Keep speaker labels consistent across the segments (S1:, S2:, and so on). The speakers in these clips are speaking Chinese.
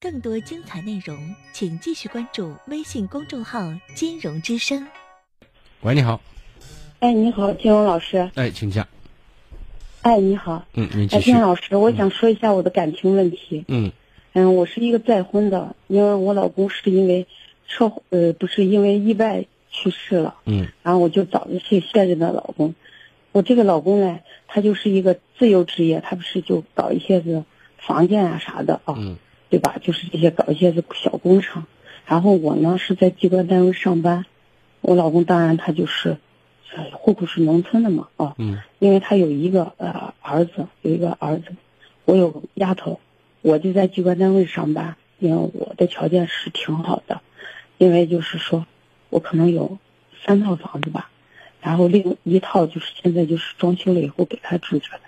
S1: 更多精彩内容，请继续关注微信公众号“金融之声”。
S2: 喂，你好。
S3: 哎，你好，金融老师。
S2: 哎，请讲。
S3: 哎，你好。
S2: 嗯，你继
S3: 哎，
S2: 续
S3: 金。融老师，我想说一下我的感情问题。
S2: 嗯
S3: 嗯，我是一个再婚的，因为我老公是因为车祸呃不是因为意外去世了，
S2: 嗯
S3: 然后我就找的现现任的老公。我这个老公呢，他就是一个自由职业，他不是就搞一些个房建啊啥的啊，
S2: 嗯
S3: 对吧？就是这些搞一些个小工程。然后我呢是在机关单位上班，我老公当然他就是，呃户口是农村的嘛啊，
S2: 嗯
S3: 因为他有一个呃儿子，有一个儿子，我有个丫头，我就在机关单位上班，因为我的条件是挺好的，因为就是说，我可能有三套房子吧，然后另一套就是现在就是装修了以后给他住着的，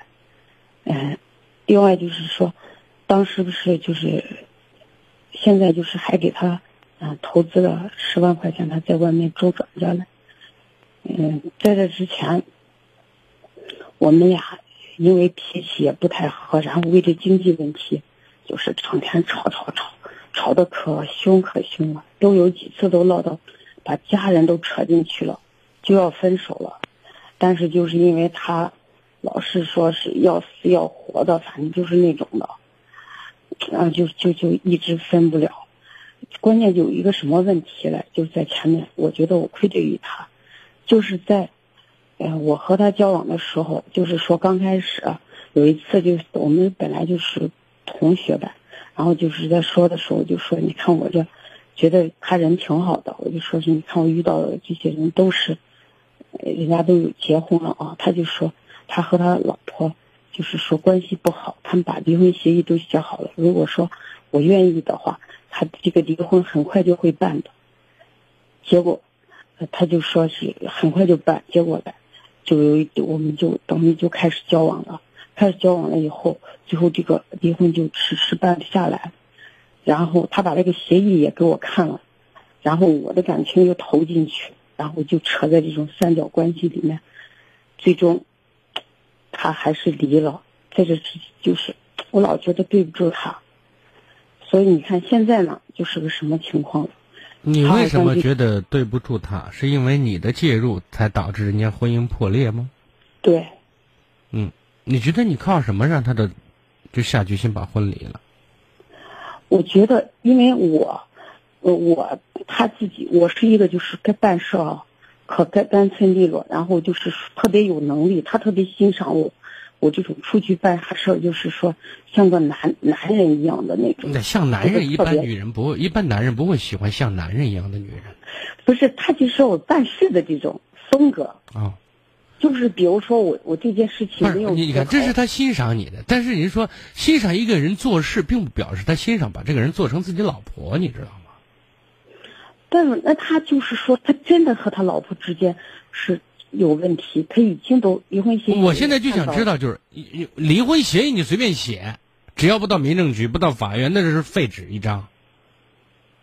S3: 嗯、另外就是说，当时不是就是，现在就是还给他嗯、投资了十万块钱，他在外面周转着呢，嗯，在这之前。我们俩因为脾气也不太合，然后为这经济问题，就是成天吵吵吵，吵得可凶可凶了，都有几次都闹到把家人都扯进去了，就要分手了。但是就是因为他老是说是要死要活的，反正就是那种的，然后就就就一直分不了。关键有一个什么问题嘞，就是在前面，我觉得我愧对于他，就是在呃，我和他交往的时候，就是说刚开始有一次，就是我们本来就是同学呗，然后就是在说的时候就说，你看我这，觉得他人挺好的，我就说是你看我遇到的这些人都是，人家都有结婚了啊，他就说他和他老婆就是说关系不好，他们把离婚协议都写好了，如果说我愿意的话，他这个离婚很快就会办的，结果，他就说是很快就办，结果呢？就有一我们就等于就开始交往了，开始交往了以后，最后这个离婚就迟迟办不下来，然后他把那个协议也给我看了，然后我的感情又投进去，然后就扯在这种三角关系里面，最终他还是离了，在这之就是我老觉得对不住他，所以你看现在呢就是个什么情况了？
S2: 你为什么觉得对不住他？是因为你的介入才导致人家婚姻破裂吗？
S3: 对，
S2: 嗯，你觉得你靠什么让他的就下决心把婚离了？
S3: 我觉得，因为我，呃，我他自己，我是一个就是该办事啊，可干干脆利落，然后就是特别有能力，他特别欣赏我，我这种出去办啥事儿，就是说像个男男人一样的那种
S2: 那。像男人，一般女人不会，一般男人不会喜欢像男人一样的女人
S3: 不是，他就是我办事的这种风格，
S2: 啊。
S3: 就是比如说我我这件事情没有
S2: 你，你看，这是他欣赏你的，但是人说欣赏一个人做事，并不表示他欣赏把这个人做成自己老婆，你知道吗？
S3: 但是那他就是说，他真的和他老婆之间是有问题，他已经都离婚协议。
S2: 我现在就想知
S3: 道。
S2: 就是离离婚协议你随便写，只要不到民政局，不到法院，那就是废纸一张，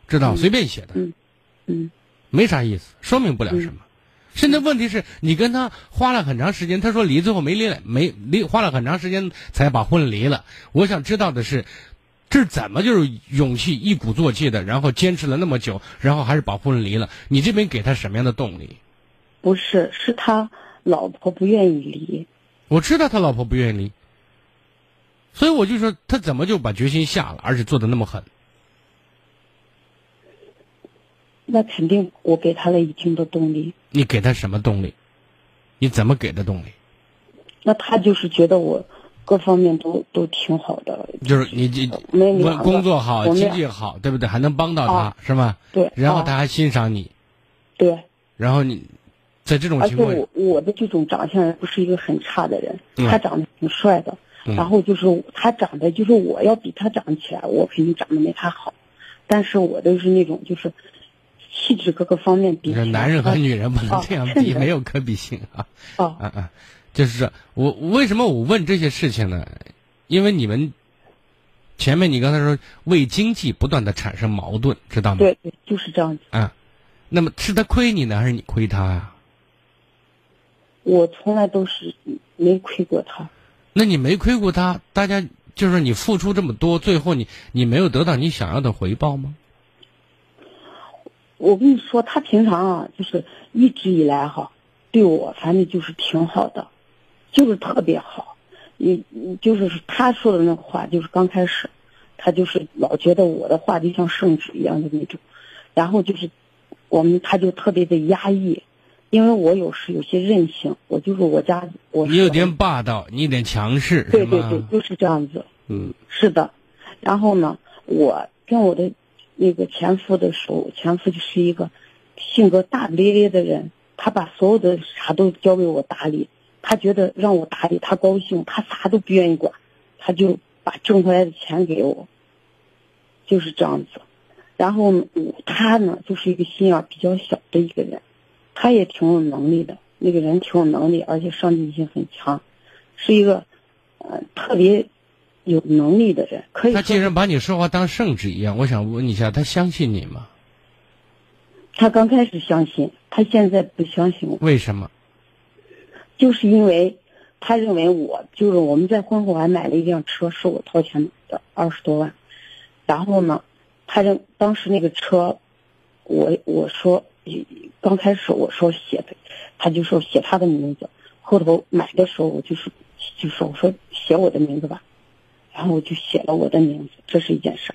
S2: 知道？
S3: 嗯
S2: 随便写的，
S3: 嗯嗯
S2: 没啥意思，说明不了什么。现在问题是你跟他花了很长时间，他说离，最后没离了，没离，花了很长时间才把婚离了。我想知道的是，这是怎么就是勇气一鼓作气的，然后坚持了那么久，然后还是把婚离了？你这边给他什么样的动力？
S3: 不是，是他老婆不愿意离。
S2: 我知道他老婆不愿意离，所以我就说他怎么就把决心下了，而且做的那么狠？
S3: 那肯定我给他了一定的动力。
S2: 你给他什么动力？你怎么给的动力？
S3: 那他就是觉得我各方面都都挺好的，
S2: 就是你你工
S3: 我
S2: 工作好，经济好，对不对？还能帮到他，
S3: 啊
S2: 是吗？
S3: 对，啊
S2: 然后他还欣赏你，
S3: 对，
S2: 然后你在这种情况下
S3: 我，我的这种长相也不是一个很差的人，
S2: 嗯
S3: 他长得挺帅的，
S2: 嗯
S3: 然后就是他长得就是我要比他长起来，我肯定长得没他好，但是我都是那种就是气质各个方面比
S2: 男人和女人不能
S3: 啊
S2: 这样比，没有可比性啊
S3: 啊
S2: 啊啊！就是说我为什么我问这些事情呢？因为你们前面你刚才说为经济不断的产生矛盾，知道吗？
S3: 对对，就是这样子。
S2: 啊，那么是他亏你呢，还是你亏他呀、
S3: 我从来都是没亏过他，
S2: 那你没亏过他，大家就是你付出这么多，最后你你没有得到你想要的回报吗？
S3: 我跟你说，他平常啊，就是一直以来哈，对我反正就是挺好的，就是特别好。你你就是他说的那个话，就是刚开始，他就是老觉得我的话就像圣旨一样的那种，然后就是我们他就特别的压抑，因为我有时有些任性，我就是我家我
S2: 你有点霸道，你有点强势，
S3: 对对对，就是这样子。
S2: 嗯，
S3: 是的。然后呢，我跟我的那个前夫的时候，前夫就是一个性格大咧咧的人，他把所有的啥都交给我打理。他觉得让我打理他高兴，他啥都不愿意管，他就把挣回来的钱给我，就是这样子。然后他呢，就是一个心眼比较小的一个人，他也挺有能力的，那个人挺有能力，而且上进心很强，是一个呃特别有能力的人。可以。
S2: 他既然把你说话当圣旨一样，我想问一下，他相信你吗？
S3: 他刚开始相信，他现在不相信我。
S2: 为什么？
S3: 就是因为，他认为我就是我们在婚后还买了一辆车，是我掏钱的，二十多万。然后呢，他认当时那个车，我我说刚开始我说写的，他就说写他的名字。后头买的时候我就是就说我说写我的名字吧，然后我就写了我的名字，这是一件事。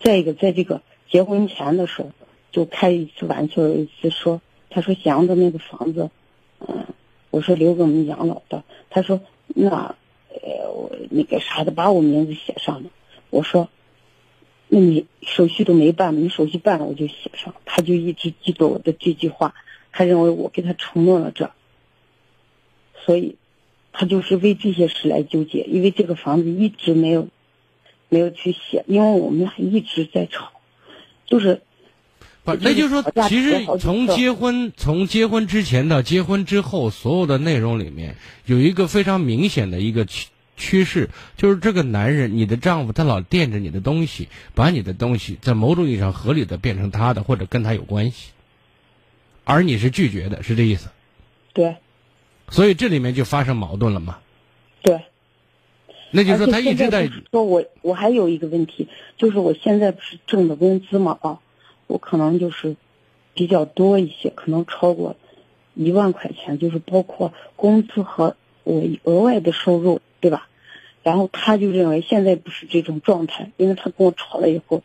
S3: 再一个，在这个结婚前的时候，就开一次玩笑，有一次说他说咸阳的那个房子，嗯。我说留给我们养老的，他说那，呃，我那个啥的，把我名字写上了。我说，那你手续都没办，你手续办了我就写上。他就一直记着我的这句话，他认为我给他承诺了这，所以，他就是为这些事来纠结。因为这个房子一直没有，没有去写，因为我们俩一直在吵，就是。
S2: 不，那就是说，其实从结婚从结婚之前到结婚之后，所有的内容里面有一个非常明显的一个趋趋势，就是这个男人，你的丈夫他老惦着你的东西，把你的东西在某种意义上合理的变成他的，或者跟他有关系，而你是拒绝的，是这意思？
S3: 对。
S2: 所以这里面就发生矛盾了嘛？
S3: 对。
S2: 那就是说他一直在
S3: 说，我我还有一个问题，就是我现在不是挣的工资嘛啊。我可能就是比较多一些，可能超过一万块钱，就是包括工资和我额外的收入，对吧？然后他就认为现在不是这种状态，因为他跟我吵了以后，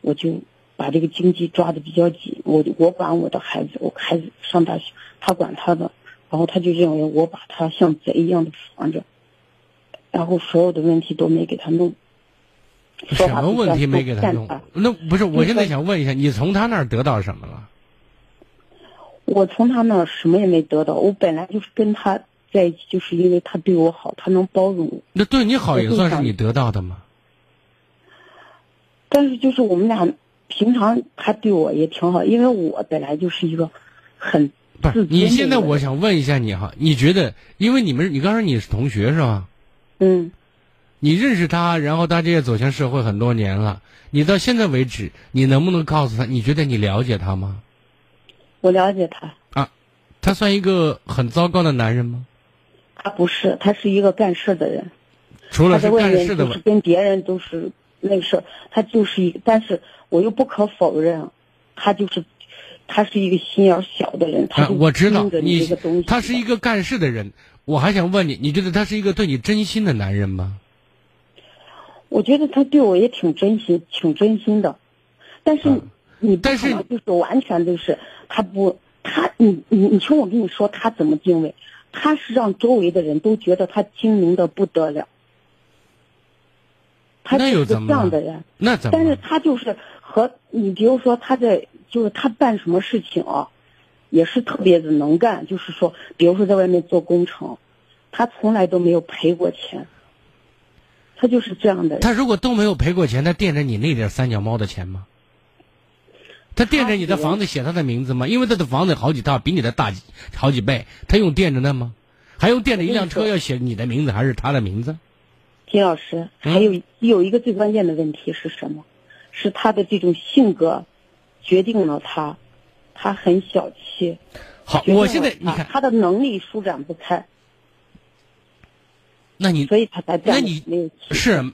S3: 我就把这个经济抓的比较紧。我我管我的孩子，我孩子上大学，他管他的，然后他就认为我把他像贼一样的防着，然后所有的问题都没给他弄。
S2: 什么问题没给他弄？那不是，我现在想问一下，你从他那儿得到什么了？
S3: 我从他那儿什么也没得到。我本来就是跟他在一起，就是因为他对我好，他能包容我。
S2: 那对你好也算是你得到的吗？
S3: 但是就是我们俩平常他对我也挺好，因为我本来就是一个很
S2: 不是。你现在我想问一下你哈，你觉得，因为你们你刚才你是同学是吧？
S3: 嗯。
S2: 你认识他，然后大家也走向社会很多年了。你到现在为止，你能不能告诉他，你觉得你了解他吗？
S3: 我了解他。
S2: 啊，他算一个很糟糕的男人吗？
S3: 他不是，他是一个干事的人。
S2: 除了是干事的，
S3: 就是跟别人都是那个事儿。他就是一个，但是我又不可否认，他就是，他是一个心眼小的人。他
S2: 我知道你，他是一个干事的人。我还想问你，你觉得他是一个对你真心的男人吗？
S3: 我觉得他对我也挺真心，挺真心的，但是你
S2: 但是
S3: 就是完全就是他不他你你你听我跟你说他怎么定位，他是让周围的人都觉得他精明的不得了，他是个这样的人，
S2: 那怎么？
S3: 但是他就是和你比如说他在就是他办什么事情啊，也是特别的能干，就是说比如说在外面做工程，他从来都没有赔过钱。他就是这样的。
S2: 他如果都没有赔过钱，他垫着你那点三脚猫的钱吗？他垫着你的房子写他的名字吗？因为他的房子好几套，比你的大好几倍，他用垫着那吗？还用垫着一辆车要写你的名字还是他的名字？
S3: 金老师，还有有一个最关键的问题是什么？是他的这种性格决定了他，他很小气。
S2: 好，我现在你看
S3: 他的能力舒展不开。
S2: 那你
S3: 所以他才
S2: 那你是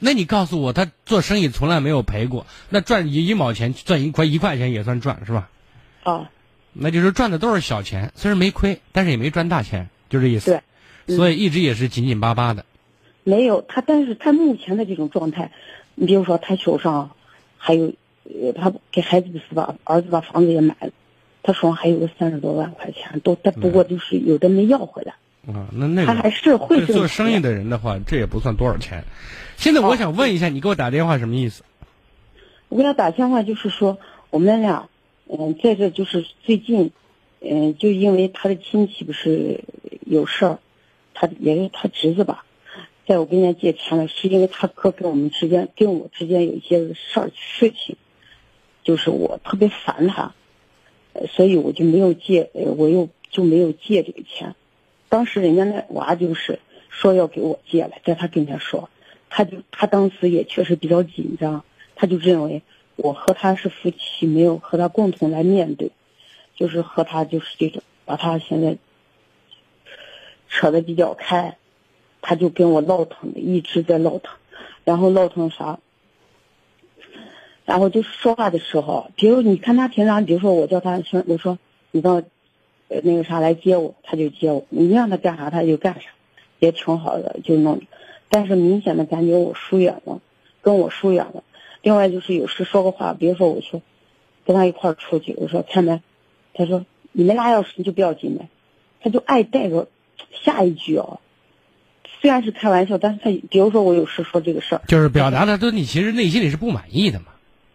S2: 那你告诉我，他做生意从来没有赔过，那赚一一毛钱赚一块一块钱也算赚是吧？
S3: 啊，
S2: 那就是赚的都是小钱，虽然没亏，但是也没赚大钱，就这意思。
S3: 对，嗯
S2: 所以一直也是紧紧巴巴的。
S3: 没有他，但是他目前的这种状态，你比如说他手上还有，呃，他给孩子是把儿子把房子也买了，他手上还有个三十多万块钱，都他不过就是有的没要回来，
S2: 啊，那那个
S3: 他还是会
S2: 做生意的人的话，这也不算多少钱。现在我想问一下，你给我打电话什么意思？
S3: 我给他打电话就是说，我们俩，嗯，在这就是最近，嗯，就因为他的亲戚不是有事儿，他也是他侄子吧，在我跟人家借钱了，是因为他哥跟我们之间跟我之间有一些事儿事情，就是我特别烦他，呃所以我就没有借，呃我又就没有借这个钱。当时人家那娃就是说要给我借了，在他跟前说，他就他当时也确实比较紧张，他就认为我和他是夫妻，没有和他共同来面对，就是和他就是这种把他现在扯得比较开，他就跟我闹腾的，一直在闹腾，然后闹腾啥？然后就是说话的时候，比如你看他平常，比如说我叫他说，我说你到那个啥来接我，他就接我，你让他干啥他就干啥，也挺好的，就弄。但是明显的感觉我疏远了，跟我疏远了。另外就是有时说个话，比如说我说跟他一块儿出去，我说开门，他说你们俩要是你就不要进门，他就爱带个下一句哦。虽然是开玩笑，但是他比如说我有时说这个事儿，
S2: 就是表达的都你其实内心里是不满意的嘛。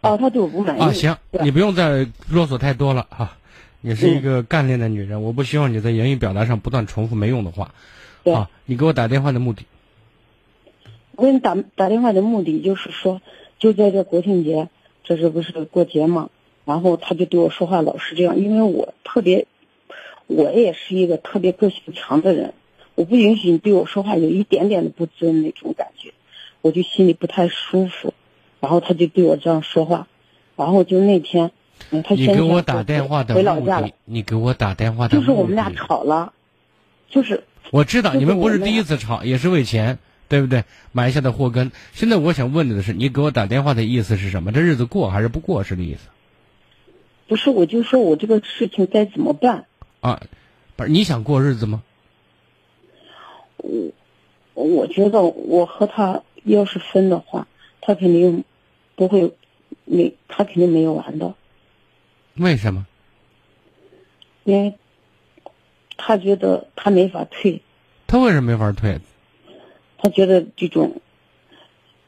S3: 哦，他对我不满意。
S2: 啊，行，你不用再啰嗦太多了哈。你是一个干练的女人，我不希望你在言语表达上不断重复没用的话。啊，你给我打电话的目的，
S3: 我给你打打电话的目的就是说，就在这国庆节，这是不是过节嘛？然后他就对我说话老是这样，因为我特别，我也是一个特别个性强的人，我不允许你对我说话有一点点的不尊那种感觉，我就心里不太舒服。然后他就对我这样说话，然后就那天，嗯，他
S2: 你给我打电话的
S3: 回老家了
S2: 目的，，你给我打电话的目的，
S3: 就是我们俩吵了，就是
S2: 我知道
S3: 就是
S2: 你们不是第一次吵，也是为钱，对不对？埋下的祸根。现在我想问你的是，你给我打电话的意思是什么？这日子过还是不过是的意思
S3: 不是我就说我这个事情该怎么办？
S2: 啊？不是你想过日子吗？
S3: 我我觉得我和他要是分的话，他肯定不会没，他肯定没有完的，
S2: 为什么？
S3: 因为他觉得他没法退，
S2: 他为什么没法退？
S3: 他觉得这种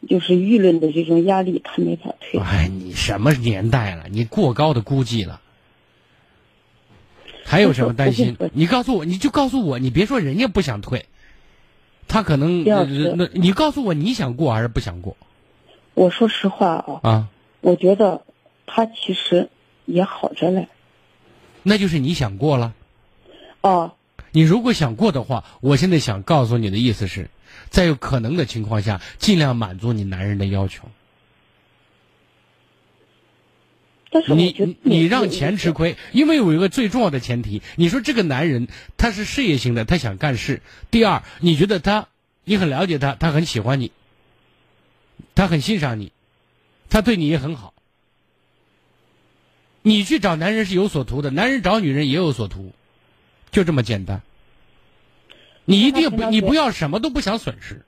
S3: 就是舆论的这种压力，他没法退。
S2: 哎，你什么年代了？你过高的估计了。还有什么担心
S3: 你
S2: 告诉我，你就告诉我，你别说人家不想退，他可能那你告诉我你想过还是不想过
S3: 我说实话啊，
S2: 啊？
S3: 我觉得他其实也好着嘞。
S2: 那就是你想过了。
S3: 哦，
S2: 你如果想过的话，我现在想告诉你的意思是，在有可能的情况下，尽量满足你男人的要求。
S3: 但是
S2: 你你让钱吃亏，因为有一个最重要的前提，你说这个男人他是事业型的，他想干事。第二，你觉得他，你很了解他，他很喜欢你，他很欣赏你，他对你也很好。你去找男人是有所图的，男人找女人也有所图，就这么简单。你一定不，你不要什么都不想损失，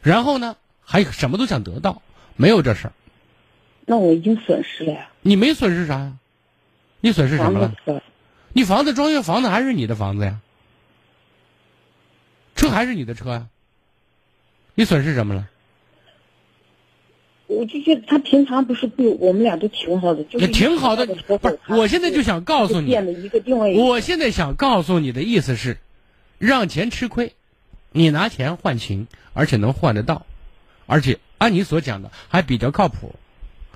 S2: 然后呢，还什么都想得到，没有这事儿。
S3: 那我已经损失了呀，
S2: 你没损失啥呀？你损失什么了？
S3: 房
S2: 你房子装修房子还是你的房子呀？车还是你的车呀？你损失什么了？
S3: 我就觉得他平常不是对我们俩都挺好的，就是
S2: 挺好的不是我现在就想告诉你
S3: 变了一个定位。
S2: 我现在想告诉你的意思是，让钱吃亏，你拿钱换情，而且能换得到，而且按你所讲的还比较靠谱，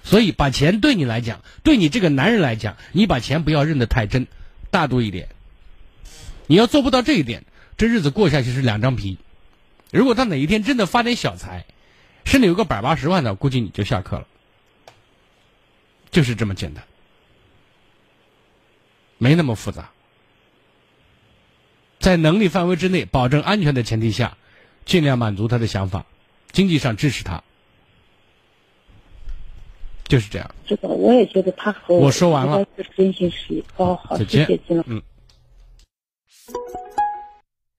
S2: 所以把钱对你来讲，对你这个男人来讲，你把钱不要认得太真，大度一点。你要做不到这一点，这日子过下去是两张皮。如果他哪一天真的发点小财，身里有个百八十万的，估计你就下课了。就是这么简单。没那么复杂，在能力范围之内、保证安全的前提下，尽量满足他的想法，经济上支持他，就是这样。
S3: 知道，我也觉得他和
S2: 我说完了
S3: 真心实意。好好，
S2: 再
S3: 谢谢
S2: 见
S3: 金。
S2: 嗯。